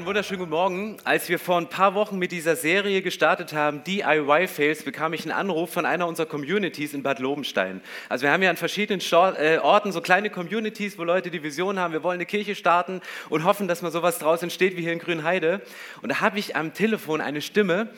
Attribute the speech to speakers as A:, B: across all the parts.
A: Einen wunderschönen guten Morgen. Als wir vor ein paar Wochen mit dieser Serie gestartet haben, DIY-Fails, bekam ich einen Anruf von einer unserer Communities in Bad Lobenstein. Also wir haben ja an verschiedenen äh, Orten so kleine Communities, wo Leute die Vision haben, wir wollen eine Kirche starten und hoffen, dass mal sowas draus entsteht wie hier in Grünheide. Und da habe ich am Telefon eine Stimme,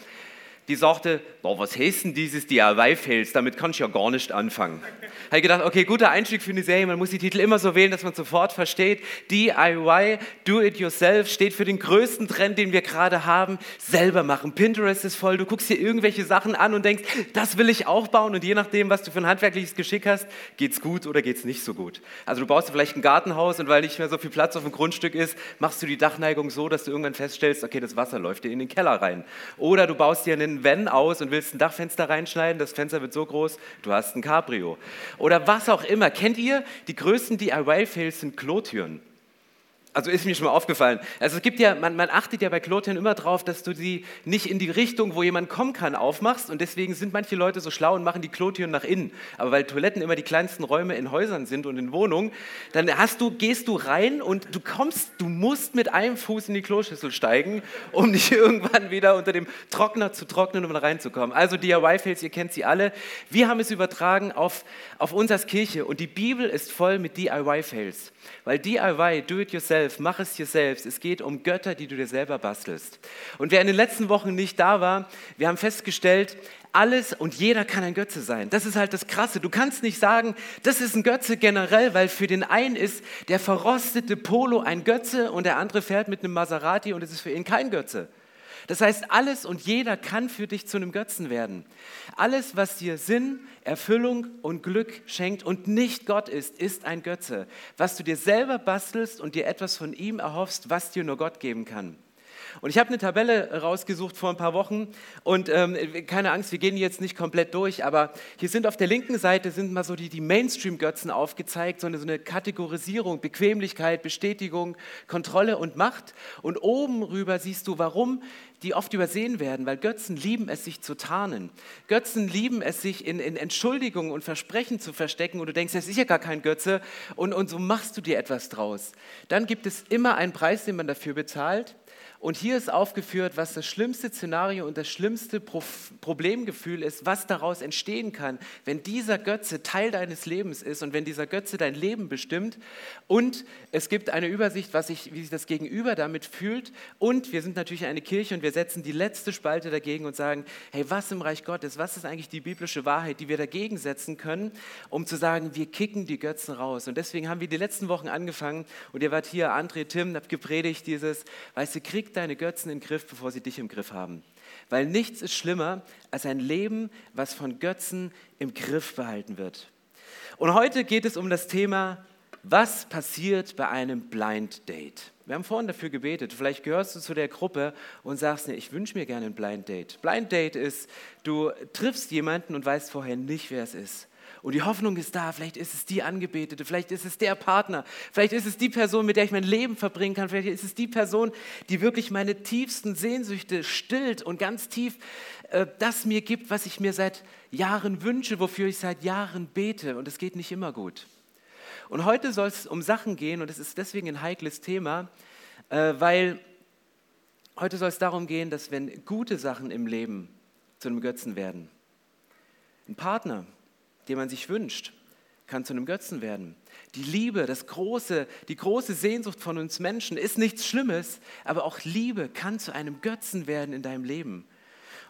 A: die sagte, oh, was heißt denn dieses DIY-Fails, damit kann ich ja gar nicht anfangen. Habe ich gedacht, okay, guter Einstieg für eine Serie, man muss die Titel immer so wählen, dass man sofort versteht. DIY, Do It Yourself, steht für den größten Trend, den wir gerade haben, selber machen. Pinterest ist voll, du guckst dir irgendwelche Sachen an und denkst, das will ich auch bauen und je nachdem, was du für ein handwerkliches Geschick hast, geht's gut oder geht's nicht so gut. Also du baust vielleicht ein Gartenhaus und weil nicht mehr so viel Platz auf dem Grundstück ist, machst du die Dachneigung so, dass du irgendwann feststellst, okay, das Wasser läuft dir in den Keller rein. Oder du baust dir einen einen Van aus und willst ein Dachfenster reinschneiden, das Fenster wird so groß, du hast ein Cabrio. Oder was auch immer. Kennt ihr, die größten DIY-Fails sind Klotüren. Also ist mir schon mal aufgefallen. Also es gibt ja, man, man achtet ja bei Klotüren immer darauf, dass du sie nicht in die Richtung, wo jemand kommen kann, aufmachst. Und deswegen sind manche Leute so schlau und machen die Klotüren nach innen. Aber weil Toiletten immer die kleinsten Räume in Häusern sind und in Wohnungen, dann hast du, gehst du rein und du kommst, du musst mit einem Fuß in die Kloschüssel steigen, um nicht irgendwann wieder unter dem Trockner zu trocknen, um reinzukommen. Also DIY-Fails, ihr kennt sie alle. Wir haben es übertragen auf, auf uns als Kirche und die Bibel ist voll mit DIY-Fails. Weil DIY, do it yourself, mach es dir selbst. Es geht um Götter, die du dir selber bastelst. Und wer in den letzten Wochen nicht da war, wir haben festgestellt, alles und jeder kann ein Götze sein. Das ist halt das Krasse. Du kannst nicht sagen, das ist ein Götze generell, weil für den einen ist der verrostete Polo ein Götze und der andere fährt mit einem Maserati und es ist für ihn kein Götze. Das heißt, alles und jeder kann für dich zu einem Götzen werden. Alles, was dir Sinn, Erfüllung und Glück schenkt und nicht Gott ist, ist ein Götze. Was du dir selber bastelst und dir etwas von ihm erhoffst, was dir nur Gott geben kann. Und ich habe eine Tabelle rausgesucht vor ein paar Wochen und ähm, keine Angst, wir gehen jetzt nicht komplett durch, aber hier sind auf der linken Seite sind mal so die, die Mainstream-Götzen aufgezeigt, so eine, so eine Kategorisierung, Bequemlichkeit, Bestätigung, Kontrolle und Macht. Und oben rüber siehst du, warum die oft übersehen werden, weil Götzen lieben es, sich zu tarnen. Götzen lieben es, sich in, in Entschuldigungen und Versprechen zu verstecken und du denkst, das ist ja gar kein Götze und, und so machst du dir etwas draus. Dann gibt es immer einen Preis, den man dafür bezahlt. Und hier ist aufgeführt, was das schlimmste Szenario und das schlimmste Pro Problemgefühl ist, was daraus entstehen kann, wenn dieser Götze Teil deines Lebens ist und wenn dieser Götze dein Leben bestimmt. Und es gibt eine Übersicht, was ich, wie sich das Gegenüber damit fühlt. Und wir sind natürlich eine Kirche und wir setzen die letzte Spalte dagegen und sagen, hey, was im Reich Gottes, was ist eigentlich die biblische Wahrheit, die wir dagegen setzen können, um zu sagen, wir kicken die Götzen raus. Und deswegen haben wir die letzten Wochen angefangen und ihr wart hier, André, Tim, habt gepredigt dieses, weißt du, krieg deine Götzen den Griff, bevor sie dich im Griff haben. Weil nichts ist schlimmer als ein Leben, was von Götzen im Griff behalten wird. Und heute geht es um das Thema, was passiert bei einem Blind Date? Wir haben vorhin dafür gebetet. Vielleicht gehörst du zu der Gruppe und sagst, nee, ich wünsche mir gerne ein Blind Date. Blind Date ist, du triffst jemanden und weißt vorher nicht, wer es ist. Und die Hoffnung ist da, vielleicht ist es die Angebetete, vielleicht ist es der Partner, vielleicht ist es die Person, mit der ich mein Leben verbringen kann, vielleicht ist es die Person, die wirklich meine tiefsten Sehnsüchte stillt und ganz tief äh, das mir gibt, was ich mir seit Jahren wünsche, wofür ich seit Jahren bete. Und es geht nicht immer gut. Und heute soll es um Sachen gehen, und es ist deswegen ein heikles Thema, äh, weil heute soll es darum gehen, dass wenn gute Sachen im Leben zu einem Götzen werden, ein Partner, den man sich wünscht, kann zu einem Götzen werden. Die Liebe, das große, die große Sehnsucht von uns Menschen ist nichts Schlimmes, aber auch Liebe kann zu einem Götzen werden in deinem Leben.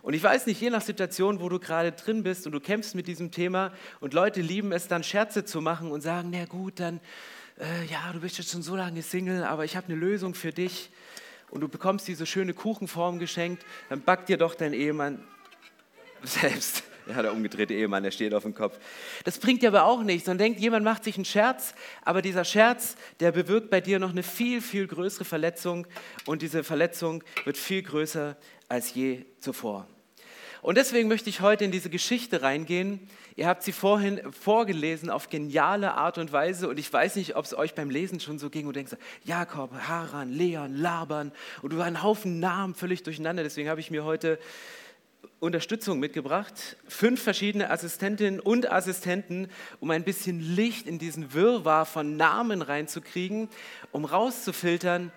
A: Und ich weiß nicht, je nach Situation, wo du gerade drin bist und du kämpfst mit diesem Thema und Leute lieben es dann Scherze zu machen und sagen, na gut, dann, äh, ja, du bist jetzt schon so lange Single, aber ich habe eine Lösung für dich und du bekommst diese schöne Kuchenform geschenkt, dann backt dir doch dein Ehemann selbst. Ja, der umgedrehte Ehemann, der steht auf dem Kopf. Das bringt dir aber auch nichts. Man denkt, jemand macht sich einen Scherz, aber dieser Scherz, der bewirkt bei dir noch eine viel, viel größere Verletzung und diese Verletzung wird viel größer als je zuvor. Und deswegen möchte ich heute in diese Geschichte reingehen. Ihr habt sie vorhin vorgelesen auf geniale Art und Weise und ich weiß nicht, ob es euch beim Lesen schon so ging und denkst, Jakob, Haran, Leon, Laban und du war ein Haufen Namen völlig durcheinander. Deswegen habe ich mir heute Unterstützung mitgebracht. Fünf verschiedene Assistentinnen und Assistenten, um ein bisschen Licht in diesen Wirrwarr von Namen reinzukriegen, um rauszufiltern,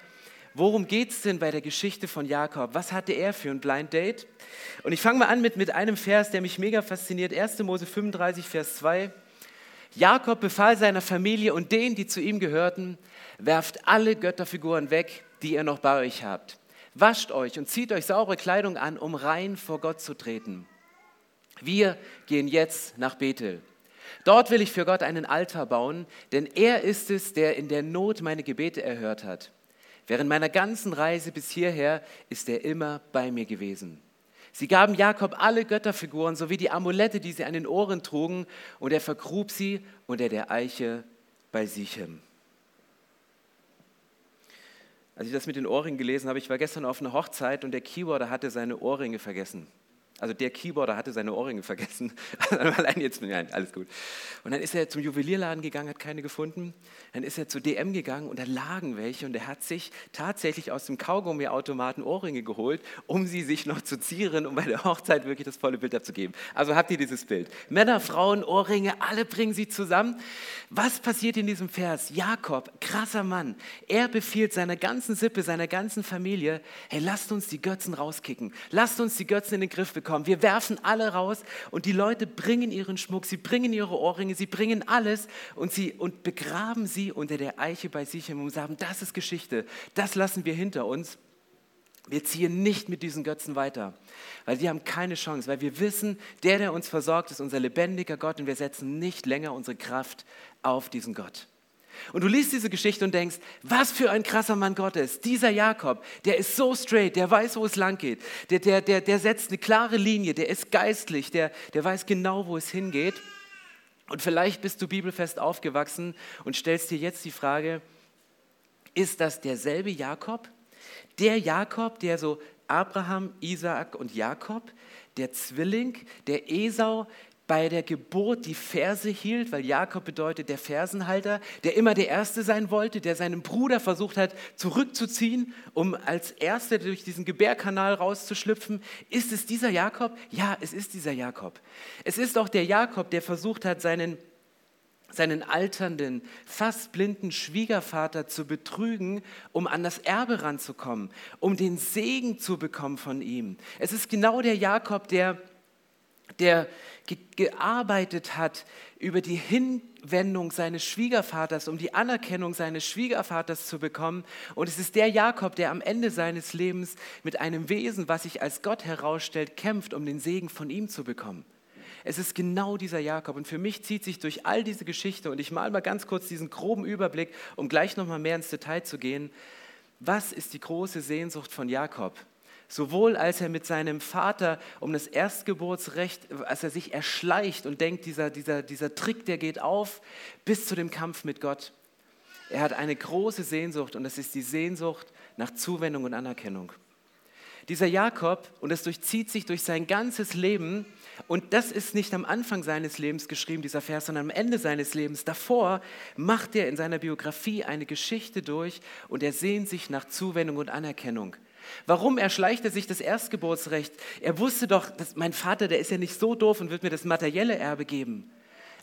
A: worum geht es denn bei der Geschichte von Jakob? Was hatte er für ein Blind Date? Und ich fange mal an mit, mit einem Vers, der mich mega fasziniert. 1. Mose 35, Vers 2. Jakob befahl seiner Familie und denen, die zu ihm gehörten, werft alle Götterfiguren weg, die ihr noch bei euch habt. Wascht euch und zieht euch saubere Kleidung an, um rein vor Gott zu treten. Wir gehen jetzt nach Bethel. Dort will ich für Gott einen Altar bauen, denn er ist es, der in der Not meine Gebete erhört hat. Während meiner ganzen Reise bis hierher ist er immer bei mir gewesen. Sie gaben Jakob alle Götterfiguren sowie die Amulette, die sie an den Ohren trugen, und er vergrub sie unter der Eiche bei Sichem. Als ich das mit den Ohrringen gelesen habe, ich war gestern auf einer Hochzeit und der Keyboarder hatte seine Ohrringe vergessen. Also der Keyboarder hatte seine Ohrringe vergessen. Allein jetzt, nein, alles gut. Und dann ist er zum Juwelierladen gegangen, hat keine gefunden. Dann ist er zu DM gegangen und da lagen welche und er hat sich tatsächlich aus dem Kaugummiautomaten Ohrringe geholt, um sie sich noch zu zieren, um bei der Hochzeit wirklich das volle Bild abzugeben. Also habt ihr dieses Bild. Männer, Frauen, Ohrringe, alle bringen sie zusammen. Was passiert in diesem Vers? Jakob, krasser Mann, er befiehlt seiner ganzen Sippe, seiner ganzen Familie, hey, lasst uns die Götzen rauskicken. Lasst uns die Götzen in den Griff bekommen bekommen. Wir werfen alle raus und die Leute bringen ihren Schmuck, sie bringen ihre Ohrringe, sie bringen alles und, sie, und begraben sie unter der Eiche bei sich und sagen, das ist Geschichte, das lassen wir hinter uns. Wir ziehen nicht mit diesen Götzen weiter, weil sie haben keine Chance, weil wir wissen, der, der uns versorgt, ist unser lebendiger Gott und wir setzen nicht länger unsere Kraft auf diesen Gott. Und du liest diese Geschichte und denkst, was für ein krasser Mann Gottes. Dieser Jakob, der ist so straight, der weiß, wo es lang geht. Der, der, der, der setzt eine klare Linie, der ist geistlich, der, der weiß genau, wo es hingeht. Und vielleicht bist du bibelfest aufgewachsen und stellst dir jetzt die Frage, ist das derselbe Jakob? Der Jakob, der so Abraham, Isaak und Jakob, der Zwilling, der Esau, bei der Geburt die Verse hielt, weil Jakob bedeutet der Fersenhalter, der immer der Erste sein wollte, der seinen Bruder versucht hat zurückzuziehen, um als Erster durch diesen Gebärkanal rauszuschlüpfen. Ist es dieser Jakob? Ja, es ist dieser Jakob. Es ist auch der Jakob, der versucht hat, seinen seinen alternden, fast blinden Schwiegervater zu betrügen, um an das Erbe ranzukommen, um den Segen zu bekommen von ihm. Es ist genau der Jakob, der der gearbeitet hat über die Hinwendung seines Schwiegervaters, um die Anerkennung seines Schwiegervaters zu bekommen. Und es ist der Jakob, der am Ende seines Lebens mit einem Wesen, was sich als Gott herausstellt, kämpft, um den Segen von ihm zu bekommen. Es ist genau dieser Jakob. Und für mich zieht sich durch all diese Geschichte, und ich mal mal ganz kurz diesen groben Überblick, um gleich nochmal mehr ins Detail zu gehen. Was ist die große Sehnsucht von Jakob? Sowohl als er mit seinem Vater um das Erstgeburtsrecht, als er sich erschleicht und denkt, dieser, dieser, dieser Trick, der geht auf, bis zu dem Kampf mit Gott. Er hat eine große Sehnsucht und das ist die Sehnsucht nach Zuwendung und Anerkennung. Dieser Jakob, und das durchzieht sich durch sein ganzes Leben, und das ist nicht am Anfang seines Lebens geschrieben, dieser Vers, sondern am Ende seines Lebens. Davor macht er in seiner Biografie eine Geschichte durch und er sehnt sich nach Zuwendung und Anerkennung. Warum erschleicht er sich das Erstgeburtsrecht? Er wusste doch, dass mein Vater, der ist ja nicht so doof und wird mir das materielle Erbe geben.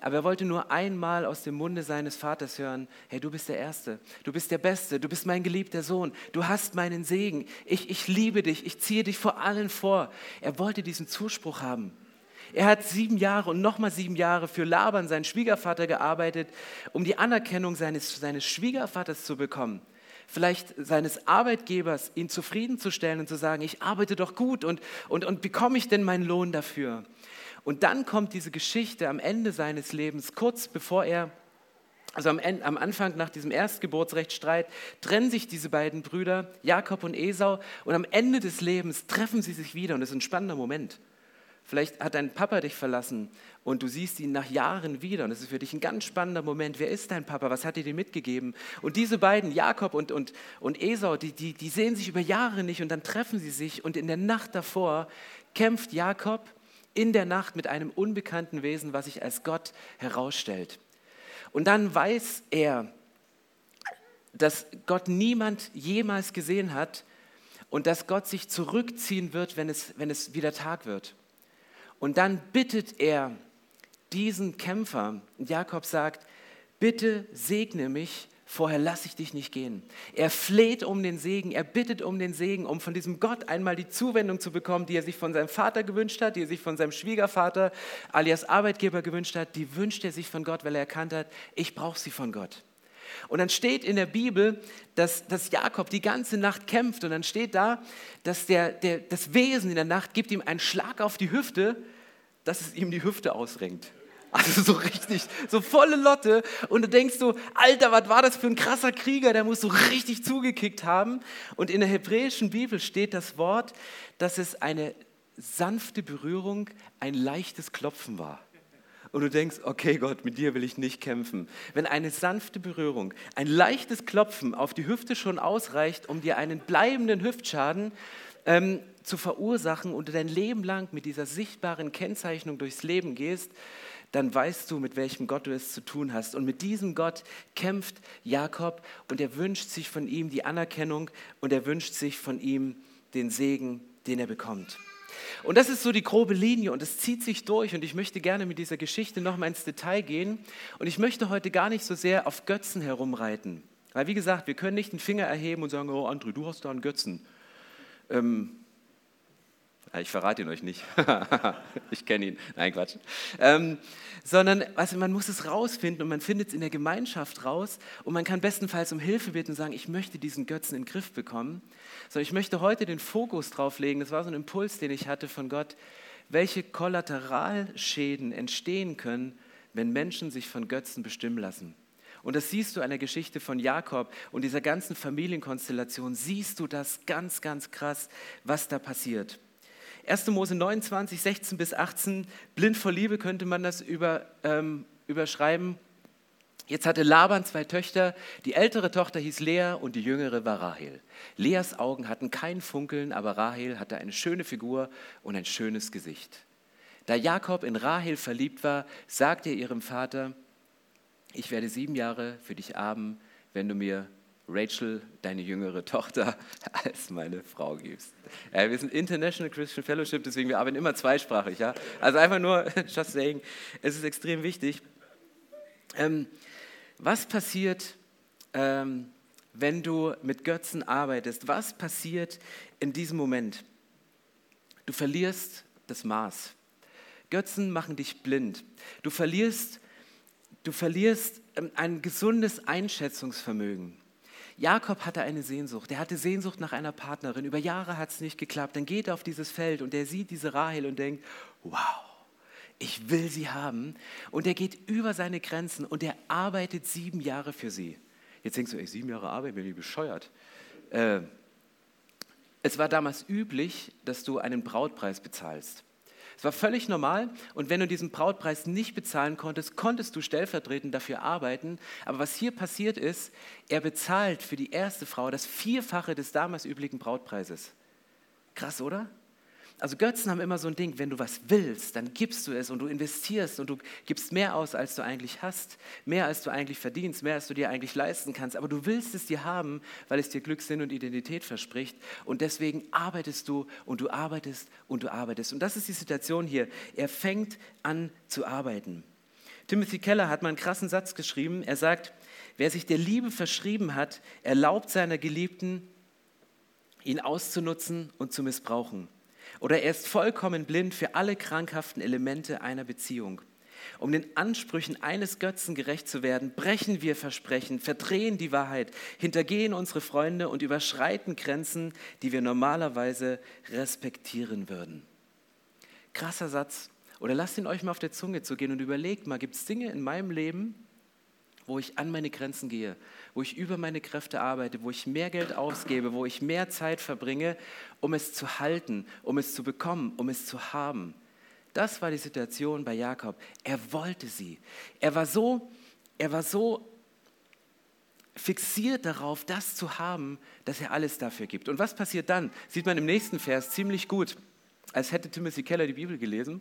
A: Aber er wollte nur einmal aus dem Munde seines Vaters hören, hey, du bist der Erste, du bist der Beste, du bist mein geliebter Sohn, du hast meinen Segen, ich, ich liebe dich, ich ziehe dich vor allen vor. Er wollte diesen Zuspruch haben. Er hat sieben Jahre und nochmal sieben Jahre für Laban, seinen Schwiegervater, gearbeitet, um die Anerkennung seines, seines Schwiegervaters zu bekommen vielleicht seines Arbeitgebers, ihn zufriedenzustellen und zu sagen, ich arbeite doch gut und, und, und bekomme ich denn meinen Lohn dafür? Und dann kommt diese Geschichte am Ende seines Lebens, kurz bevor er, also am, Ende, am Anfang nach diesem Erstgeburtsrechtsstreit, trennen sich diese beiden Brüder, Jakob und Esau, und am Ende des Lebens treffen sie sich wieder und das ist ein spannender Moment. Vielleicht hat dein Papa dich verlassen und du siehst ihn nach Jahren wieder und das ist für dich ein ganz spannender Moment. Wer ist dein Papa? Was hat er dir mitgegeben? Und diese beiden, Jakob und, und, und Esau, die, die, die sehen sich über Jahre nicht und dann treffen sie sich und in der Nacht davor kämpft Jakob in der Nacht mit einem unbekannten Wesen, was sich als Gott herausstellt. Und dann weiß er, dass Gott niemand jemals gesehen hat und dass Gott sich zurückziehen wird, wenn es, wenn es wieder Tag wird. Und dann bittet er diesen Kämpfer, Jakob sagt, bitte segne mich, vorher lasse ich dich nicht gehen. Er fleht um den Segen, er bittet um den Segen, um von diesem Gott einmal die Zuwendung zu bekommen, die er sich von seinem Vater gewünscht hat, die er sich von seinem Schwiegervater alias Arbeitgeber gewünscht hat, die wünscht er sich von Gott, weil er erkannt hat, ich brauche sie von Gott. Und dann steht in der Bibel, dass, dass Jakob die ganze Nacht kämpft und dann steht da, dass der, der, das Wesen in der Nacht gibt ihm einen Schlag auf die Hüfte, dass es ihm die Hüfte ausrenkt. Also so richtig, so volle Lotte. Und du denkst so, Alter, was war das für ein krasser Krieger, der muss so richtig zugekickt haben. Und in der hebräischen Bibel steht das Wort, dass es eine sanfte Berührung, ein leichtes Klopfen war. Und du denkst, okay Gott, mit dir will ich nicht kämpfen. Wenn eine sanfte Berührung, ein leichtes Klopfen auf die Hüfte schon ausreicht, um dir einen bleibenden Hüftschaden ähm, zu verursachen und du dein Leben lang mit dieser sichtbaren Kennzeichnung durchs Leben gehst, dann weißt du, mit welchem Gott du es zu tun hast. Und mit diesem Gott kämpft Jakob und er wünscht sich von ihm die Anerkennung und er wünscht sich von ihm den Segen, den er bekommt. Und das ist so die grobe Linie und es zieht sich durch und ich möchte gerne mit dieser Geschichte nochmal ins Detail gehen und ich möchte heute gar nicht so sehr auf Götzen herumreiten. Weil wie gesagt, wir können nicht den Finger erheben und sagen, oh André, du hast da einen Götzen. Ähm, ich verrate ihn euch nicht. ich kenne ihn. Nein, Quatsch. Ähm, sondern also man muss es rausfinden und man findet es in der Gemeinschaft raus und man kann bestenfalls um Hilfe bitten und sagen, ich möchte diesen Götzen in den Griff bekommen. So, ich möchte heute den Fokus drauf legen, das war so ein Impuls, den ich hatte von Gott, welche Kollateralschäden entstehen können, wenn Menschen sich von Götzen bestimmen lassen. Und das siehst du an der Geschichte von Jakob und dieser ganzen Familienkonstellation, siehst du das ganz, ganz krass, was da passiert. 1. Mose 29, 16 bis 18, blind vor Liebe könnte man das über, ähm, überschreiben. Jetzt hatte Laban zwei Töchter. Die ältere Tochter hieß Lea und die jüngere war Rahel. Leas Augen hatten kein Funkeln, aber Rahel hatte eine schöne Figur und ein schönes Gesicht. Da Jakob in Rahel verliebt war, sagte er ihrem Vater, ich werde sieben Jahre für dich arben, wenn du mir Rachel, deine jüngere Tochter, als meine Frau gibst. Ja, wir sind International Christian Fellowship, deswegen wir arbeiten immer zweisprachig. Ja? Also einfach nur, just saying, es ist extrem wichtig. Ähm, was passiert, ähm, wenn du mit Götzen arbeitest? Was passiert in diesem Moment? Du verlierst das Maß. Götzen machen dich blind. Du verlierst, du verlierst ähm, ein gesundes Einschätzungsvermögen. Jakob hatte eine Sehnsucht. Er hatte Sehnsucht nach einer Partnerin. Über Jahre hat es nicht geklappt. Dann geht er auf dieses Feld und er sieht diese Rahel und denkt, wow, ich will sie haben. Und er geht über seine Grenzen und er arbeitet sieben Jahre für sie. Jetzt denkst du, ey, sieben Jahre Arbeit, bin ich bescheuert. Äh, es war damals üblich, dass du einen Brautpreis bezahlst. Es war völlig normal und wenn du diesen Brautpreis nicht bezahlen konntest, konntest du stellvertretend dafür arbeiten. Aber was hier passiert ist, er bezahlt für die erste Frau das Vierfache des damals üblichen Brautpreises. Krass, oder? Also Götzen haben immer so ein Ding, wenn du was willst, dann gibst du es und du investierst und du gibst mehr aus, als du eigentlich hast, mehr als du eigentlich verdienst, mehr als du dir eigentlich leisten kannst. Aber du willst es dir haben, weil es dir Glück, Sinn und Identität verspricht. Und deswegen arbeitest du und du arbeitest und du arbeitest. Und das ist die Situation hier. Er fängt an zu arbeiten. Timothy Keller hat mal einen krassen Satz geschrieben. Er sagt, wer sich der Liebe verschrieben hat, erlaubt seiner Geliebten, ihn auszunutzen und zu missbrauchen. Oder er ist vollkommen blind für alle krankhaften Elemente einer Beziehung. Um den Ansprüchen eines Götzen gerecht zu werden, brechen wir Versprechen, verdrehen die Wahrheit, hintergehen unsere Freunde und überschreiten Grenzen, die wir normalerweise respektieren würden. Krasser Satz. Oder lasst ihn euch mal auf der Zunge zu gehen und überlegt mal, gibt es Dinge in meinem Leben, wo ich an meine Grenzen gehe, wo ich über meine Kräfte arbeite, wo ich mehr Geld ausgebe, wo ich mehr Zeit verbringe, um es zu halten, um es zu bekommen, um es zu haben. Das war die Situation bei Jakob. Er wollte sie. Er war so, er war so fixiert darauf, das zu haben, dass er alles dafür gibt. Und was passiert dann? Sieht man im nächsten Vers ziemlich gut. als hätte Timothy Keller die Bibel gelesen.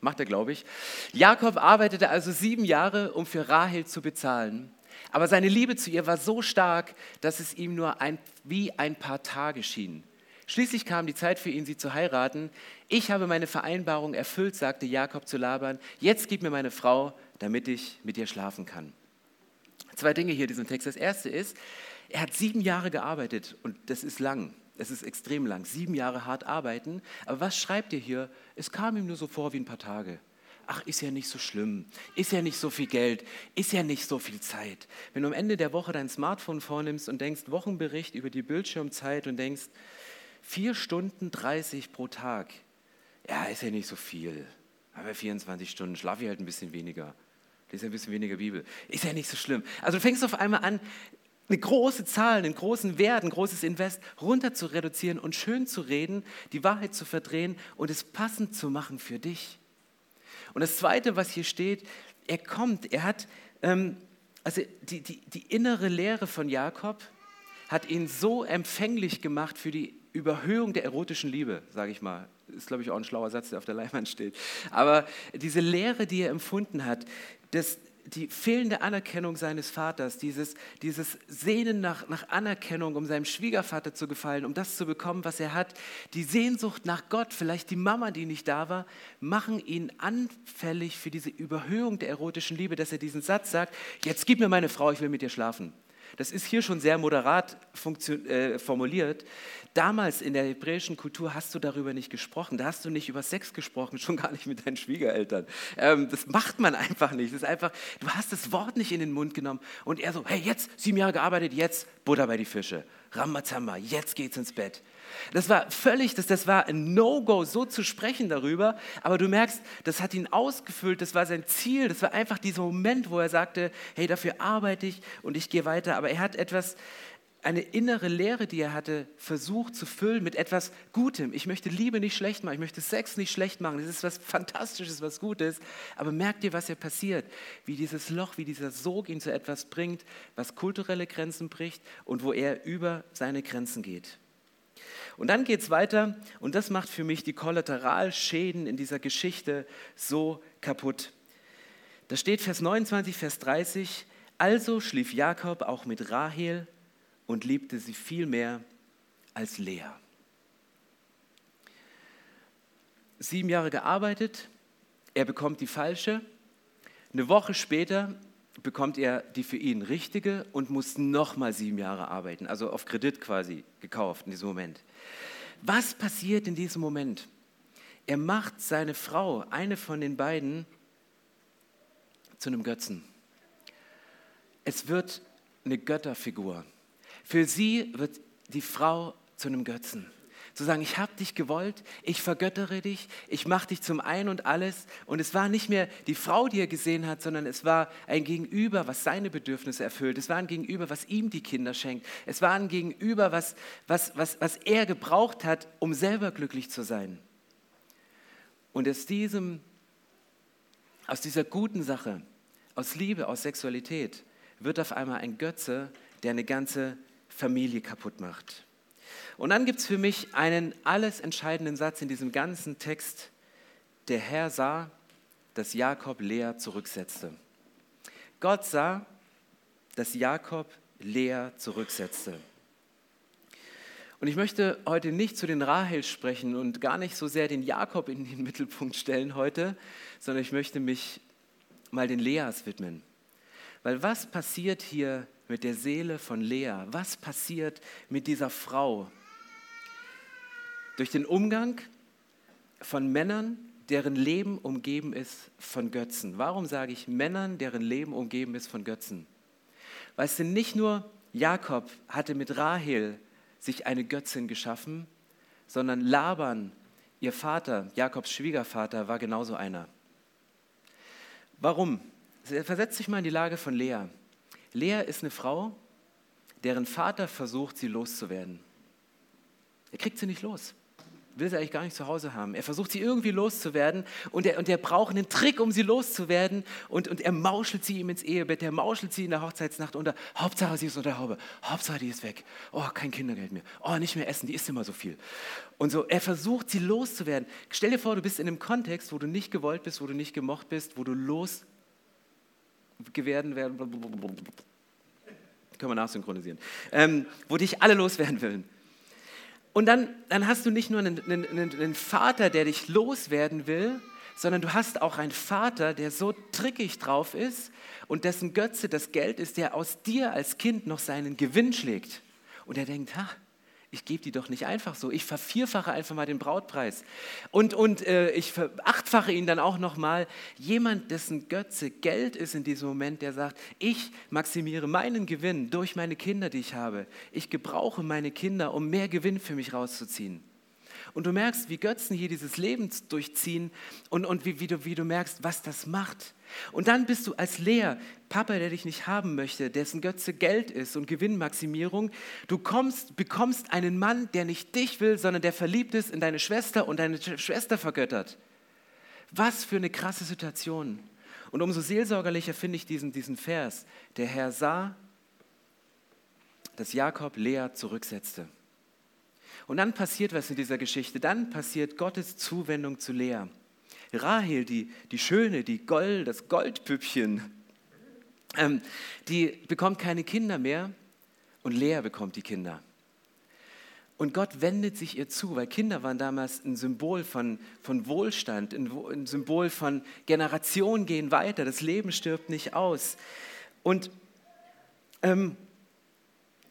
A: Macht er, glaube ich. Jakob arbeitete also sieben Jahre, um für Rahel zu bezahlen. Aber seine Liebe zu ihr war so stark, dass es ihm nur ein, wie ein paar Tage schien. Schließlich kam die Zeit für ihn, sie zu heiraten. Ich habe meine Vereinbarung erfüllt, sagte Jakob zu Laban. Jetzt gib mir meine Frau, damit ich mit ihr schlafen kann. Zwei Dinge hier in diesem Text. Das erste ist, er hat sieben Jahre gearbeitet und das ist lang. Es ist extrem lang. Sieben Jahre hart arbeiten. Aber was schreibt ihr hier? Es kam ihm nur so vor wie ein paar Tage. Ach, ist ja nicht so schlimm. Ist ja nicht so viel Geld. Ist ja nicht so viel Zeit. Wenn du am Ende der Woche dein Smartphone vornimmst und denkst, Wochenbericht über die Bildschirmzeit und denkst, vier Stunden 30 pro Tag. Ja, ist ja nicht so viel. Aber 24 Stunden schlafe ich halt ein bisschen weniger. Lese ein bisschen weniger Bibel. Ist ja nicht so schlimm. Also du fängst auf einmal an, eine große Zahl, einen großen Wert, ein großes Invest runter zu reduzieren und schön zu reden, die Wahrheit zu verdrehen und es passend zu machen für dich. Und das Zweite, was hier steht, er kommt, er hat, ähm, also die, die, die innere Lehre von Jakob hat ihn so empfänglich gemacht für die Überhöhung der erotischen Liebe, sage ich mal. Ist, glaube ich, auch ein schlauer Satz, der auf der Leinwand steht. Aber diese Lehre, die er empfunden hat, das, die fehlende Anerkennung seines Vaters, dieses, dieses Sehnen nach, nach Anerkennung, um seinem Schwiegervater zu gefallen, um das zu bekommen, was er hat, die Sehnsucht nach Gott, vielleicht die Mama, die nicht da war, machen ihn anfällig für diese Überhöhung der erotischen Liebe, dass er diesen Satz sagt, jetzt gib mir meine Frau, ich will mit dir schlafen. Das ist hier schon sehr moderat äh, formuliert. Damals in der hebräischen Kultur hast du darüber nicht gesprochen. Da hast du nicht über Sex gesprochen, schon gar nicht mit deinen Schwiegereltern. Ähm, das macht man einfach nicht. Das ist einfach, du hast das Wort nicht in den Mund genommen. Und er so, hey, jetzt sieben Jahre gearbeitet, jetzt Butter bei die Fische. Ramazamba, jetzt geht's ins Bett. Das war völlig, das, das war ein No-Go, so zu sprechen darüber. Aber du merkst, das hat ihn ausgefüllt, das war sein Ziel, das war einfach dieser Moment, wo er sagte, hey, dafür arbeite ich und ich gehe weiter. Aber er hat etwas, eine innere Leere, die er hatte, versucht zu füllen mit etwas Gutem. Ich möchte Liebe nicht schlecht machen, ich möchte Sex nicht schlecht machen. Das ist was Fantastisches, was Gutes. Aber merkt ihr, was hier passiert? Wie dieses Loch, wie dieser Sog ihn zu etwas bringt, was kulturelle Grenzen bricht und wo er über seine Grenzen geht. Und dann geht es weiter und das macht für mich die Kollateralschäden in dieser Geschichte so kaputt. Da steht Vers 29, Vers 30, also schlief Jakob auch mit Rahel und liebte sie viel mehr als Lea. Sieben Jahre gearbeitet, er bekommt die falsche. Eine Woche später bekommt er die für ihn richtige und muss nochmal sieben Jahre arbeiten, also auf Kredit quasi gekauft in diesem Moment. Was passiert in diesem Moment? Er macht seine Frau, eine von den beiden, zu einem Götzen. Es wird eine Götterfigur. Für sie wird die Frau zu einem Götzen zu sagen, ich habe dich gewollt, ich vergöttere dich, ich mache dich zum Ein und alles. Und es war nicht mehr die Frau, die er gesehen hat, sondern es war ein Gegenüber, was seine Bedürfnisse erfüllt. Es war ein Gegenüber, was ihm die Kinder schenkt. Es war ein Gegenüber, was, was, was, was er gebraucht hat, um selber glücklich zu sein. Und aus, diesem, aus dieser guten Sache, aus Liebe, aus Sexualität, wird auf einmal ein Götze, der eine ganze Familie kaputt macht. Und dann gibt es für mich einen alles entscheidenden Satz in diesem ganzen Text. Der Herr sah, dass Jakob Lea zurücksetzte. Gott sah, dass Jakob Lea zurücksetzte. Und ich möchte heute nicht zu den Rahel sprechen und gar nicht so sehr den Jakob in den Mittelpunkt stellen heute, sondern ich möchte mich mal den Leas widmen. Weil was passiert hier mit der Seele von Lea? Was passiert mit dieser Frau, durch den Umgang von Männern, deren Leben umgeben ist von Götzen. Warum sage ich Männern, deren Leben umgeben ist von Götzen? Weißt du, nicht nur Jakob hatte mit Rahel sich eine Götzin geschaffen, sondern Laban, ihr Vater, Jakobs Schwiegervater, war genauso einer. Warum? Versetzt sich mal in die Lage von Lea. Lea ist eine Frau, deren Vater versucht, sie loszuwerden. Er kriegt sie nicht los. will sie eigentlich gar nicht zu Hause haben. Er versucht sie irgendwie loszuwerden und er, und er braucht einen Trick, um sie loszuwerden und, und er mauschelt sie ihm ins Ehebett, er mauschelt sie in der Hochzeitsnacht unter. Hauptsache sie ist unter der Haube, Hauptsache die ist weg. Oh, kein Kindergeld mehr. Oh, nicht mehr essen, die isst immer so viel. Und so, er versucht sie loszuwerden. Stell dir vor, du bist in einem Kontext, wo du nicht gewollt bist, wo du nicht gemocht bist, wo du losgewerden werden. Können wir nachsynchronisieren. Ähm, wo dich alle loswerden wollen. Und dann, dann hast du nicht nur einen, einen, einen Vater, der dich loswerden will, sondern du hast auch einen Vater, der so trickig drauf ist und dessen Götze das Geld ist, der aus dir als Kind noch seinen Gewinn schlägt. Und er denkt, ha, ich gebe die doch nicht einfach so. Ich vervierfache einfach mal den Brautpreis. Und, und äh, ich verachtfache ihn dann auch nochmal. Jemand, dessen Götze Geld ist in diesem Moment, der sagt, ich maximiere meinen Gewinn durch meine Kinder, die ich habe. Ich gebrauche meine Kinder, um mehr Gewinn für mich rauszuziehen. Und du merkst, wie Götzen hier dieses Leben durchziehen und, und wie, wie, du, wie du merkst, was das macht. Und dann bist du als Lea, Papa, der dich nicht haben möchte, dessen Götze Geld ist und Gewinnmaximierung. Du kommst, bekommst einen Mann, der nicht dich will, sondern der verliebt ist in deine Schwester und deine Schwester vergöttert. Was für eine krasse Situation. Und umso seelsorgerlicher finde ich diesen, diesen Vers. Der Herr sah, dass Jakob Lea zurücksetzte. Und dann passiert was in dieser Geschichte. Dann passiert Gottes Zuwendung zu Lea. Rahel, die, die Schöne, die Gold, das Goldpüppchen, ähm, die bekommt keine Kinder mehr und Lea bekommt die Kinder. Und Gott wendet sich ihr zu, weil Kinder waren damals ein Symbol von, von Wohlstand, ein, Symbol von Generationen gehen weiter, das Leben stirbt nicht aus. Und ähm,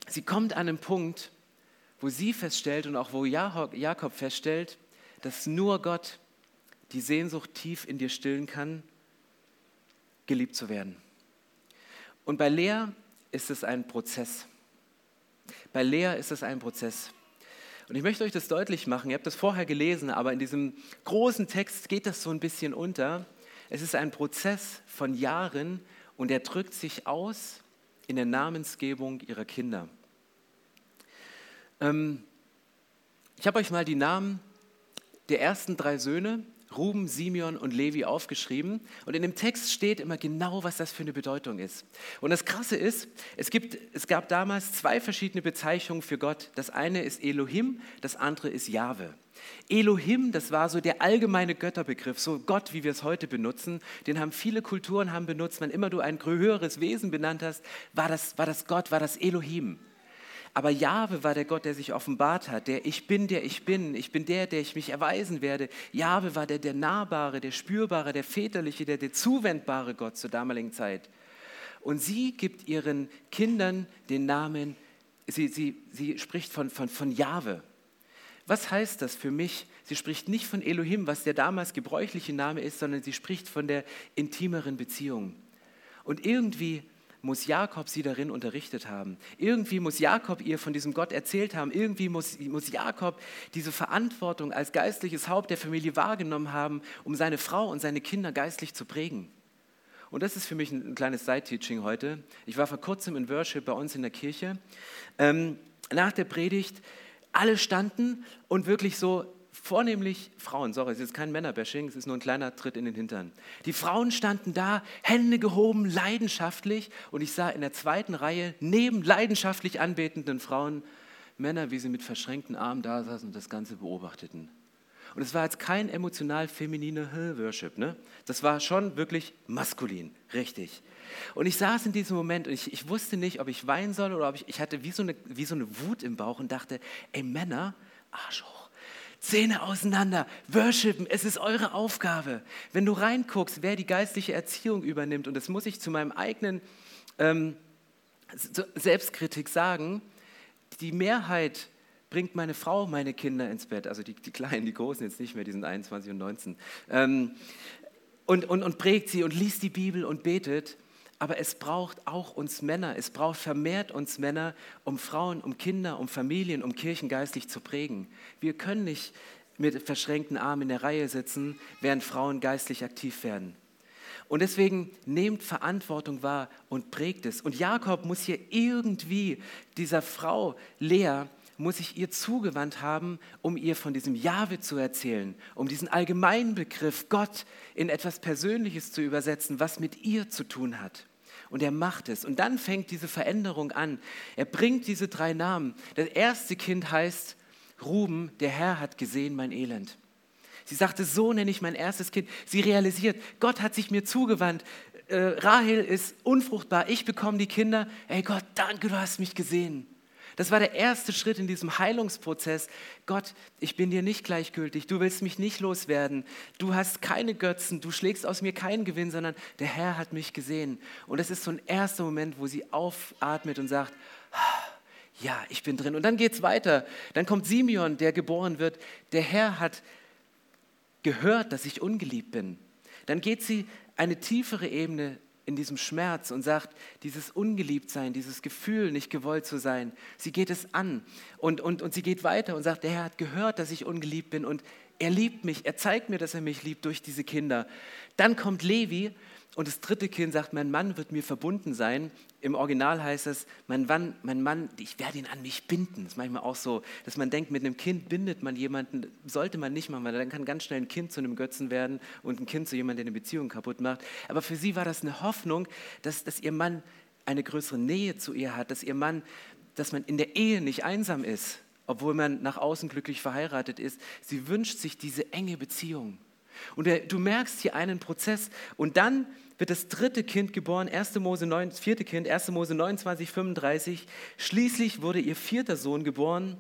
A: sie kommt an einen Punkt, wo sie feststellt und auch wo Jakob feststellt, dass nur Gott die Sehnsucht tief in dir stillen kann, geliebt zu werden. Und bei Lea ist es ein Prozess. Bei Lea ist es ein Prozess. Und ich möchte euch das deutlich machen. Ihr habt das vorher gelesen, aber in diesem großen Text geht das so ein bisschen unter. Es ist ein Prozess von Jahren und er drückt sich aus in der Namensgebung ihrer Kinder. Ähm, ich habe euch mal die Namen der ersten drei Söhne, Ruben, Simeon und Levi, aufgeschrieben. Und in dem Text steht immer genau, was das für eine Bedeutung ist. Und das Krasse ist, es, gibt, es gab damals zwei verschiedene Bezeichnungen für Gott. Das eine ist Elohim, das andere ist Jahwe. Elohim, das war so der allgemeine Götterbegriff, so Gott, wie wir es heute benutzen. Den haben viele Kulturen haben benutzt. Wann immer du ein höheres Wesen benannt hast, war das, war das Gott, war das Elohim. Aber Jahwe war der Gott, der sich offenbart hat, der Ich bin, der ich bin. Ich bin der, der ich mich erweisen werde. Jahwe war der, der nahbare, der spürbare, der väterliche, der, der zuwendbare Gott zur damaligen Zeit. Und sie gibt ihren Kindern den Namen, sie, sie, sie spricht von, von, von Jahwe. Was heißt das für mich? Sie spricht nicht von Elohim, was der damals gebräuchliche Name ist, sondern sie spricht von der intimeren Beziehung. Und irgendwie muss Jakob sie darin unterrichtet haben. Irgendwie muss Jakob ihr von diesem Gott erzählt haben. Irgendwie muss, muss Jakob diese Verantwortung als geistliches Haupt der Familie wahrgenommen haben, um seine Frau und seine Kinder geistlich zu prägen. Und das ist für mich ein, kleines Side-Teaching heute. Ich war vor kurzem in Worship bei uns in der Kirche. Ähm, nach der Predigt, alle standen und wirklich so vornehmlich Frauen, sorry, es ist kein Männerbashing, es ist nur ein kleiner Tritt in den Hintern. Die Frauen standen da, Hände gehoben, leidenschaftlich und ich sah in der zweiten Reihe neben leidenschaftlich anbetenden Frauen Männer, wie sie mit verschränkten Armen da saßen und das Ganze beobachteten. Und es war jetzt kein emotional feminine Worship, ne? Das war schon wirklich maskulin, richtig. Und ich saß in diesem Moment und ich, ich wusste nicht, ob ich weinen soll oder ob ich, ich hatte wie so, eine, wie so eine Wut im Bauch und dachte, ey Männer, Arschloch Zähne auseinander, worshipen, es ist eure Aufgabe. Wenn du reinguckst, wer die geistliche Erziehung übernimmt, und das muss ich zu meinem eigenen ähm, Selbstkritik sagen, die Mehrheit bringt meine Frau, meine Kinder ins Bett, also die, die Kleinen, die Großen jetzt nicht mehr, die sind 21 und 19, ähm, und, und, und prägt sie und liest die Bibel und betet aber es braucht auch uns Männer, es braucht vermehrt uns Männer, um Frauen, um Kinder, um Familien, um Kirchen geistlich zu prägen. Wir können nicht mit verschränkten Armen in der Reihe sitzen, während Frauen geistlich aktiv werden. Und deswegen nehmt Verantwortung wahr und prägt es. Und Jakob muss hier irgendwie dieser Frau Lea muss sich ihr zugewandt haben, um ihr von diesem Jahwe zu erzählen, um diesen allgemeinen Begriff Gott in etwas Persönliches zu übersetzen, was mit ihr zu tun hat. Und er macht es. Und dann fängt diese Veränderung an. Er bringt diese drei Namen. Das erste Kind heißt Ruben, der Herr hat gesehen mein Elend. Sie sagte, so nenne ich mein erstes Kind. Sie realisiert, Gott hat sich mir zugewandt. Äh, Rahel ist unfruchtbar, ich bekomme die Kinder. Ey Gott, danke, du hast mich gesehen. Das war der erste Schritt in diesem Heilungsprozess. Gott, ich bin dir nicht gleichgültig, du willst mich nicht loswerden, du hast keine Götzen, du schlägst aus mir keinen Gewinn, sondern der Herr hat mich gesehen. Und das ist so ein erster Moment, wo sie aufatmet und sagt, ja, ich bin drin. Und dann geht es weiter. Dann kommt Simeon, der geboren wird. Der Herr hat gehört, dass ich ungeliebt bin. Dann geht sie eine tiefere Ebene in diesem Schmerz und sagt, dieses Ungeliebtsein, dieses Gefühl, nicht gewollt zu sein, sie geht es an und, und, und sie geht weiter und sagt, der Herr hat gehört, dass ich ungeliebt bin und er liebt mich, er zeigt mir, dass er mich liebt durch diese Kinder. Dann kommt Levi und das dritte Kind sagt, mein Mann wird mir verbunden sein. Im Original heißt es, mein Mann, mein Mann, ich werde ihn an mich binden. Das ist manchmal auch so, dass man denkt, mit einem Kind bindet man jemanden, sollte man nicht machen, weil dann kann ganz schnell ein Kind zu einem Götzen werden und ein Kind zu jemandem, der eine Beziehung kaputt macht. Aber für sie war das eine Hoffnung, dass, dass ihr Mann eine größere Nähe zu ihr hat, dass ihr Mann, dass man in der Ehe nicht einsam ist, obwohl man nach außen glücklich verheiratet ist. Sie wünscht sich diese enge Beziehung. Und du merkst hier einen Prozess. Und dann wird das dritte Kind geboren, 1. Mose 9, vierte Kind, 1. Mose 29, 35. Schließlich wurde ihr vierter Sohn geboren.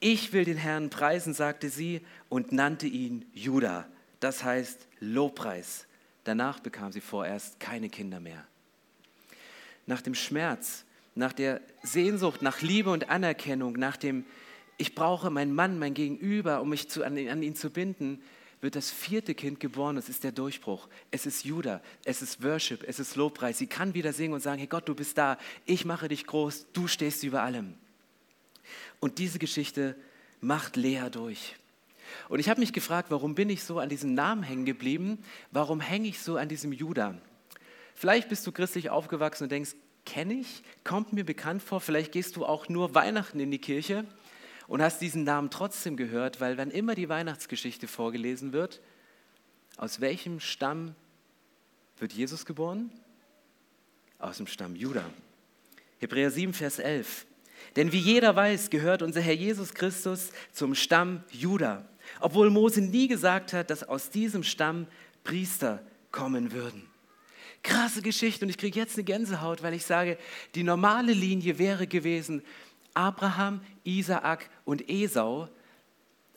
A: Ich will den Herrn preisen, sagte sie und nannte ihn Judah. Das heißt Lobpreis. Danach bekam sie vorerst keine Kinder mehr. Nach dem Schmerz, nach der Sehnsucht nach Liebe und Anerkennung, nach dem Ich brauche meinen Mann, mein Gegenüber, um mich zu, an, an ihn zu binden, wird das vierte Kind geboren. Es ist der Durchbruch. Es ist Judah. Es ist Worship. Es ist Lobpreis. Sie kann wieder singen und sagen: Hey Gott, du bist da. Ich mache dich groß. Du stehst über allem. Und diese Geschichte macht Lea durch. Und ich habe mich gefragt, warum bin ich so an diesem Namen hängen geblieben? Warum hänge ich so an diesem Judah? Vielleicht bist du christlich aufgewachsen und denkst, kenne ich, kommt mir bekannt vor. Vielleicht gehst du auch nur Weihnachten in die Kirche und hast diesen Namen trotzdem gehört, weil wenn immer die Weihnachtsgeschichte vorgelesen wird, aus welchem Stamm wird Jesus geboren? Aus dem Stamm Judah. Hebräer 7, Vers 11. Denn wie jeder weiß, gehört unser Herr Jesus Christus zum Stamm Judah, obwohl Mose nie gesagt hat, dass aus diesem Stamm Priester kommen würden. Krasse Geschichte und ich kriege jetzt eine Gänsehaut, weil ich sage, die normale Linie wäre gewesen, Abraham, Isaak und Esau.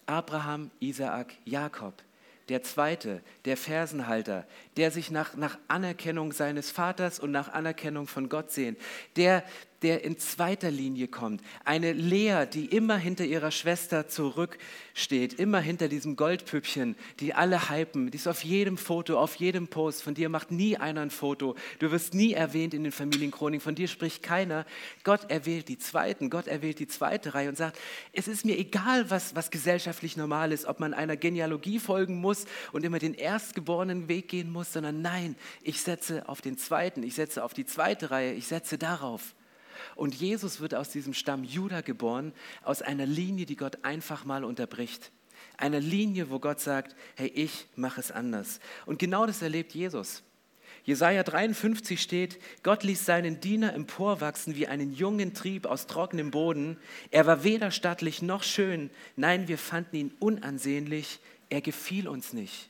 A: Abraham, Isaak, Jakob. Der zweite, der Fersenhalter, der sich nach, nach Anerkennung seines Vaters und nach Anerkennung von Gott sehnt. Der, der in zweiter Linie kommt. Eine Lea, die immer hinter ihrer Schwester zurücksteht, immer hinter diesem Goldpüppchen, die alle hypen. Die ist auf jedem Foto, auf jedem Post. Von dir macht nie einer ein Foto. Du wirst nie erwähnt in den Familienchroniken. Von dir spricht keiner. Gott erwählt die Zweiten. Gott erwählt die zweite Reihe und sagt, es ist mir egal, was, was gesellschaftlich normal ist, ob man einer Genealogie folgen muss und immer den erstgeborenen Weg gehen muss, sondern nein, ich setze auf den Zweiten. Ich setze auf die zweite Reihe. Ich setze darauf. Und Jesus wird aus diesem Stamm Judah geboren, aus einer Linie, die Gott einfach mal unterbricht. Einer Linie, wo Gott sagt, hey, ich mache es anders. Und genau das erlebt Jesus. Jesaja 53 steht: Gott ließ seinen Diener emporwachsen wie einen jungen Trieb aus trockenem Boden. Er war weder stattlich noch schön. Nein, wir fanden ihn unansehnlich. Er gefiel uns nicht.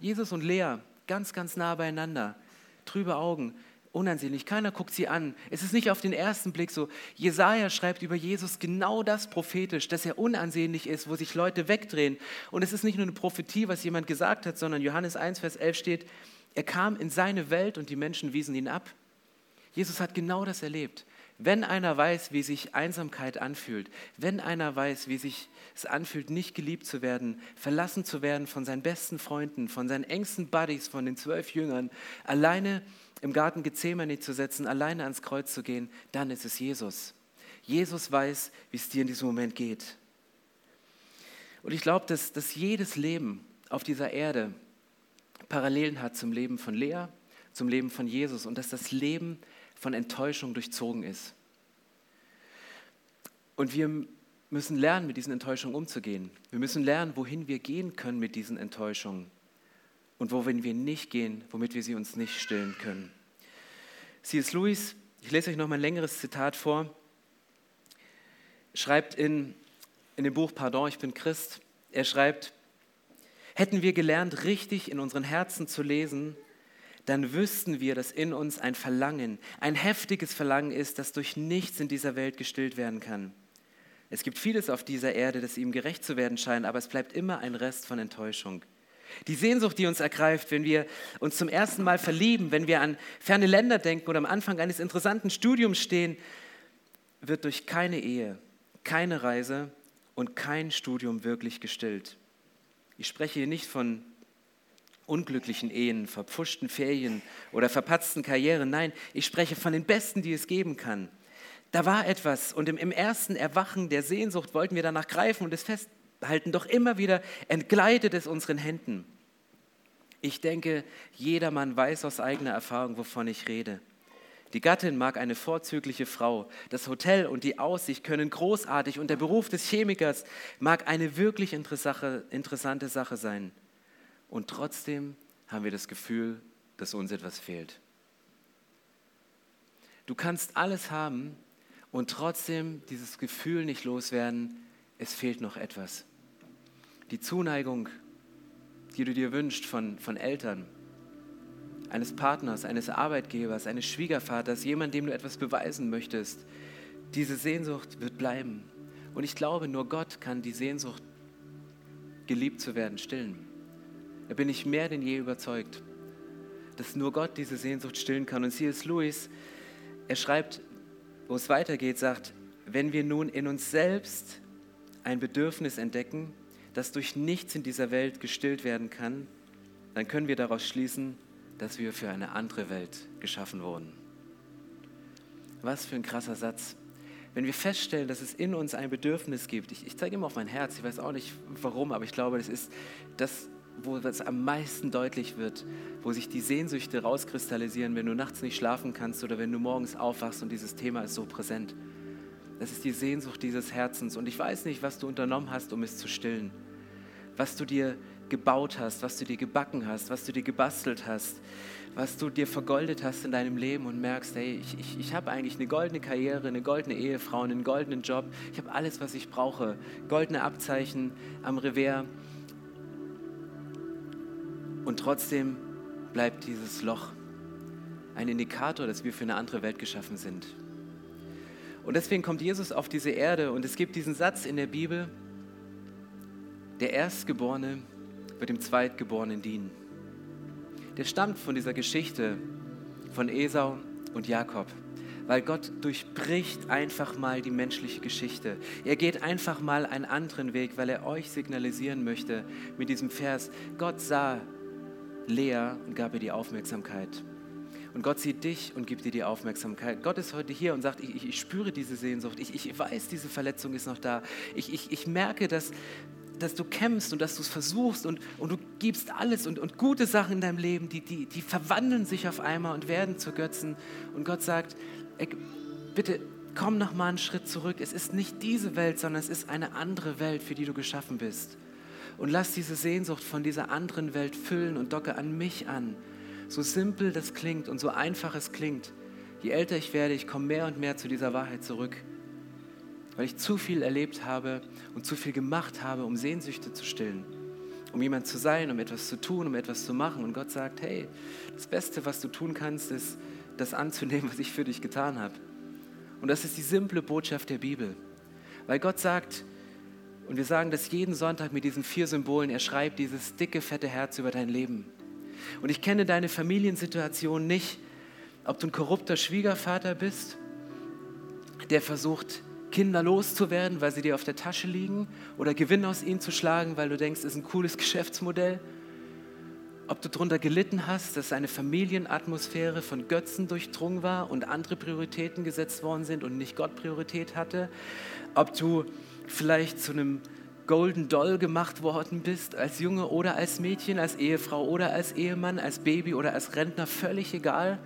A: Jesus und Lea, ganz, ganz nah beieinander, trübe Augen unansehnlich, keiner guckt sie an. Es ist nicht auf den ersten Blick so. Jesaja schreibt über Jesus genau das prophetisch, dass er unansehnlich ist, wo sich Leute wegdrehen. Und es ist nicht nur eine Prophetie, was jemand gesagt hat, sondern Johannes 1, Vers 11 steht, er kam in seine Welt und die Menschen wiesen ihn ab. Jesus hat genau das erlebt. Wenn einer weiß, wie sich Einsamkeit anfühlt, wenn einer weiß, wie sich es anfühlt, nicht geliebt zu werden, verlassen zu werden von seinen besten Freunden, von seinen engsten Buddies, von den zwölf Jüngern, alleine im Garten Gethsemane zu setzen, alleine ans Kreuz zu gehen, dann ist es Jesus. Jesus weiß, wie es dir in diesem Moment geht. Und ich glaube, dass, dass jedes Leben auf dieser Erde Parallelen hat zum Leben von Lea, zum Leben von Jesus und dass das Leben von Enttäuschung durchzogen ist. Und wir müssen lernen, mit diesen Enttäuschungen umzugehen. Wir müssen lernen, wohin wir gehen können mit diesen Enttäuschungen und wohin wir nicht gehen, womit wir sie uns nicht stillen können. C.S. Lewis, ich lese euch noch mal ein längeres Zitat vor, schreibt in, in dem Buch Pardon, ich bin Christ, er schreibt, hätten wir gelernt, richtig in unseren Herzen zu lesen, dann wüssten wir, dass in uns ein Verlangen, ein heftiges Verlangen ist, das durch nichts in dieser Welt gestillt werden kann. Es gibt vieles auf dieser Erde, das ihm gerecht zu werden scheint, aber es bleibt immer ein Rest von Enttäuschung. Die Sehnsucht, die uns ergreift, wenn wir uns zum ersten Mal verlieben, wenn wir an ferne Länder denken oder am Anfang eines interessanten Studiums stehen, wird durch keine Ehe, keine Reise und kein Studium wirklich gestillt. Ich spreche hier nicht von unglücklichen Ehen, verpfuschten Ferien oder verpatzten Karrieren. Nein, ich spreche von den Besten, die es geben kann. Da war etwas und im, ersten Erwachen der Sehnsucht wollten wir danach greifen und es festhalten, doch immer wieder entgleitet es unseren Händen. Ich denke, jedermann weiß aus eigener Erfahrung, wovon ich rede. Die Gattin mag eine vorzügliche Frau, das Hotel und die Aussicht können großartig und der Beruf des Chemikers mag eine wirklich interessante Sache sein. Und trotzdem haben wir das Gefühl, dass uns etwas fehlt. Du kannst alles haben und trotzdem dieses Gefühl nicht loswerden, es fehlt noch etwas. Die Zuneigung, die du dir wünschst von, von Eltern, eines Partners, eines Arbeitgebers, eines Schwiegervaters, jemand, dem du etwas beweisen möchtest, diese Sehnsucht wird bleiben. Und ich glaube, nur Gott kann die Sehnsucht, geliebt zu werden, stillen. Da bin ich mehr denn je überzeugt, dass nur Gott diese Sehnsucht stillen kann. Und C.S. Lewis, er schreibt, wo es weitergeht, sagt, wenn wir nun in uns selbst ein Bedürfnis entdecken, das durch nichts in dieser Welt gestillt werden kann, dann können wir daraus schließen, dass wir für eine andere Welt geschaffen wurden. Was für ein krasser Satz. Wenn wir feststellen, dass es in uns ein Bedürfnis gibt, ich, ich zeige immer auf mein Herz, ich weiß auch nicht warum, aber ich glaube, das ist das, wo es am meisten deutlich wird, wo sich die Sehnsüchte rauskristallisieren, wenn du nachts nicht schlafen kannst oder wenn du morgens aufwachst und dieses Thema ist so präsent. Das ist die Sehnsucht dieses Herzens und ich weiß nicht, was du unternommen hast, um es zu stillen, was du dir gebaut hast, was du dir gebacken hast, was du dir gebastelt hast, was du dir vergoldet hast in deinem Leben und merkst, hey, ich, ich, ich habe eigentlich eine goldene Karriere, eine goldene Ehefrau, einen goldenen Job, ich habe alles, was ich brauche, goldene Abzeichen am Revers. Und trotzdem bleibt dieses Loch ein Indikator, dass wir für eine andere Welt geschaffen sind. Und deswegen kommt Jesus auf diese Erde und es gibt diesen Satz in der Bibel, der Erstgeborene wird dem Zweitgeborenen dienen. Der stammt von dieser Geschichte von Esau und Jakob, weil Gott durchbricht einfach mal die menschliche Geschichte. Er geht einfach mal einen anderen Weg, weil er euch signalisieren möchte mit diesem Vers, Gott sah Lea und gab ihr die Aufmerksamkeit. Und Gott sieht dich und gibt dir die Aufmerksamkeit. Gott ist heute hier und sagt, ich, ich, ich spüre diese Sehnsucht. Ich, ich weiß, diese Verletzung ist noch da. Ich, ich, ich merke, dass, dass du kämpfst und dass du es versuchst und, und du gibst alles und, und gute Sachen in deinem Leben, die, die, die verwandeln sich auf einmal und werden zu Götzen. Und Gott sagt, ey, bitte komm noch mal einen Schritt zurück. Es ist nicht diese Welt, sondern es ist eine andere Welt, für die du geschaffen bist. Und lass diese Sehnsucht von dieser anderen Welt füllen und docke an mich an. So simpel das klingt und so einfach es klingt. Je älter ich werde, ich komme mehr und mehr zu dieser Wahrheit zurück weil ich zu viel erlebt habe und zu viel gemacht habe, um Sehnsüchte zu stillen, um jemand zu sein, um etwas zu tun, um etwas zu machen. Und Gott sagt, hey, das Beste, was du tun kannst, ist das anzunehmen, was ich für dich getan habe. Und das ist die simple Botschaft der Bibel. Weil Gott sagt, und wir sagen das jeden Sonntag mit diesen vier Symbolen, er schreibt dieses dicke, fette Herz über dein Leben. Und ich kenne deine Familiensituation nicht, ob du ein korrupter Schwiegervater bist, der versucht, Kinder loszuwerden, weil sie dir auf der Tasche liegen oder Gewinn aus ihnen zu schlagen, weil du denkst, es ist ein cooles Geschäftsmodell. Ob du darunter gelitten hast, dass eine Familienatmosphäre von Götzen durchdrungen war und andere Prioritäten gesetzt worden sind und nicht Gott Priorität hatte. Ob du vielleicht zu einem Golden Doll gemacht worden bist, als Junge oder als Mädchen, als Ehefrau oder als Ehemann, als Baby oder als Rentner, völlig egal.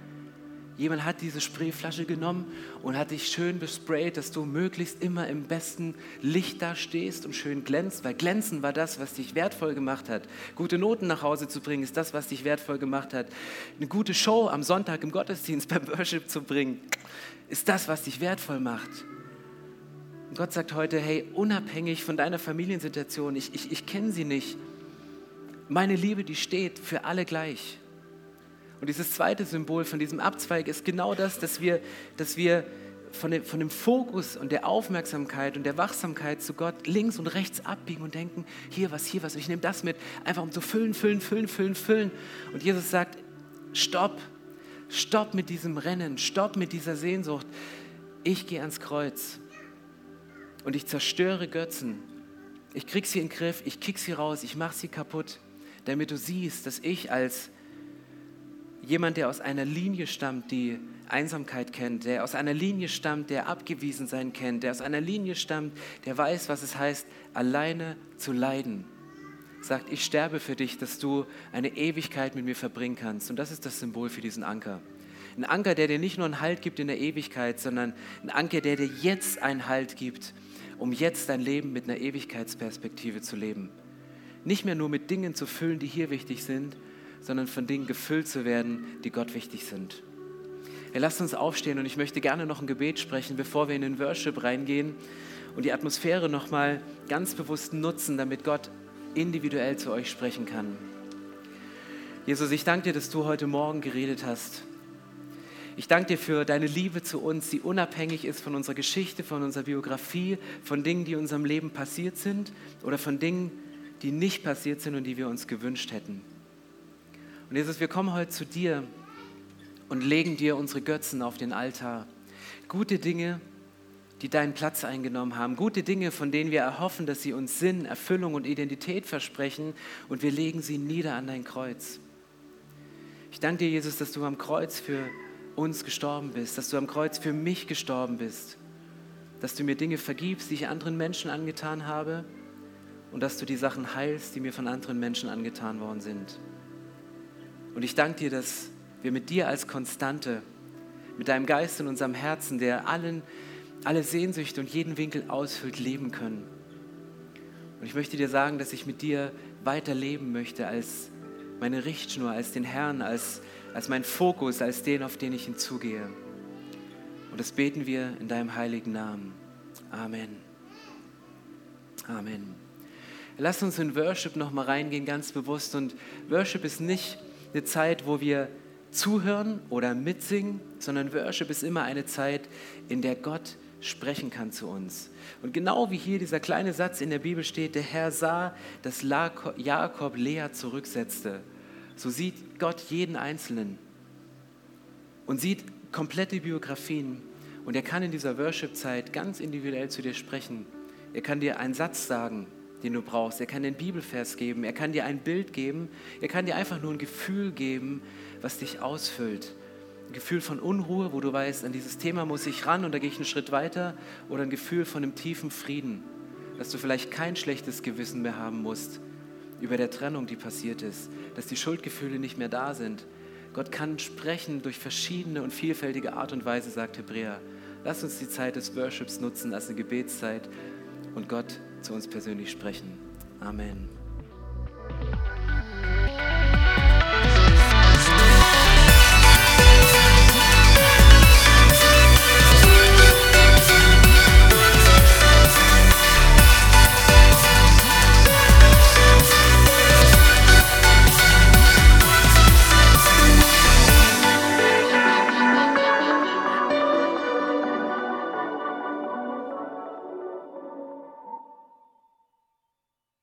A: Jemand hat diese Sprayflasche genommen und hat dich schön besprayt, dass du möglichst immer im besten Licht da stehst und schön glänzt, weil glänzen war das, was dich wertvoll gemacht hat. Gute Noten nach Hause zu bringen, ist das, was dich wertvoll gemacht hat. Eine gute Show am Sonntag im Gottesdienst beim Worship zu bringen, ist das, was dich wertvoll macht. Gott sagt heute, hey, unabhängig von deiner Familiensituation, ich, ich, ich kenne sie nicht, meine Liebe, die steht für alle gleich. Und dieses zweite Symbol von diesem Abzweig ist genau das, dass wir, dass wir von dem, von dem Fokus und der Aufmerksamkeit und der Wachsamkeit zu Gott links und rechts abbiegen und denken, hier was, hier was, ich nehme das mit, einfach um zu füllen, füllen, füllen, füllen, füllen. Und Jesus sagt, stopp, stopp mit diesem Rennen, stopp mit dieser Sehnsucht. Ich gehe ans Kreuz und ich zerstöre Götzen. Ich krieg sie in den Griff, ich kick sie raus, ich mache sie kaputt, damit du siehst, dass ich als jemand, der aus einer Linie stammt, die Einsamkeit kennt, der aus einer Linie stammt, der abgewiesen sein kennt, der aus einer Linie stammt, der weiß, was es heißt, alleine zu leiden. Sagt, ich sterbe für dich, dass du eine Ewigkeit mit mir verbringen kannst. Und das ist das Symbol für diesen Anker. Ein Anker, der dir nicht nur einen Halt gibt in der Ewigkeit, sondern ein Anker, der dir jetzt einen Halt gibt, um jetzt dein Leben mit einer Ewigkeitsperspektive zu leben. Nicht mehr nur mit Dingen zu füllen, die hier wichtig sind, sondern von Dingen gefüllt zu werden, die Gott wichtig sind. Ja, lasst uns aufstehen und ich möchte gerne noch ein Gebet sprechen, bevor wir in den Worship reingehen und die Atmosphäre nochmal ganz bewusst nutzen, damit Gott individuell zu euch sprechen kann. Jesus, ich danke dir, dass du heute Morgen geredet hast. Ich danke dir für deine Liebe zu uns, die unabhängig ist von unserer Geschichte, von unserer Biografie, von Dingen, die in unserem Leben passiert sind oder von Dingen, die nicht passiert sind und die wir uns gewünscht hätten. Und Jesus, wir kommen heute zu dir und legen dir unsere Götzen auf den Altar. Gute Dinge, die deinen Platz eingenommen haben. Gute Dinge, von denen wir erhoffen, dass sie uns Sinn, Erfüllung und Identität versprechen. Und wir legen sie nieder an dein Kreuz. Ich danke dir, Jesus, dass du am Kreuz für uns gestorben bist, dass du am Kreuz für mich gestorben bist, dass du mir Dinge vergibst, die ich anderen Menschen angetan habe und dass du die Sachen heilst, die mir von anderen Menschen angetan worden sind. Und ich danke dir, dass wir mit dir als Konstante, mit deinem Geist in unserem Herzen, der allen, alle Sehnsüchte und jeden Winkel ausfüllt, leben können. Und ich möchte dir sagen, dass ich mit dir weiter leben möchte als meine Richtschnur, als den Herrn, als, als mein Fokus, als den, auf den ich hinzugehe. Und das beten wir in deinem heiligen Namen. Amen. Amen. Lass uns in Worship nochmal reingehen, ganz bewusst. Und Worship ist nicht eine Zeit, wo wir zuhören oder mitsingen, sondern Worship ist immer eine Zeit, in der Gott sprechen kann zu uns. Und genau wie hier dieser kleine Satz in der Bibel steht, der Herr sah, dass Jakob Lea zurücksetzte, so sieht Gott jeden Einzelnen und sieht komplette Biografien. Und er kann in dieser Worship-Zeit ganz individuell zu dir sprechen. Er kann dir einen Satz sagen, den du brauchst. Er kann dir einen Bibelvers geben. Er kann dir ein Bild geben. Er kann dir einfach nur ein Gefühl geben, was dich ausfüllt. Ein Gefühl von Unruhe, wo du weißt, an dieses Thema muss ich ran und da gehe ich einen Schritt weiter. Oder ein Gefühl von einem tiefen Frieden, dass du vielleicht kein schlechtes Gewissen mehr haben musst über der Trennung, die passiert ist. Dass die Schuldgefühle nicht mehr da sind. Gott kann sprechen durch verschiedene und vielfältige Art und Weise, sagt Hebräer. Lass uns die Zeit des Worships nutzen als eine Gebetszeit und Gott zu uns persönlich sprechen. Amen.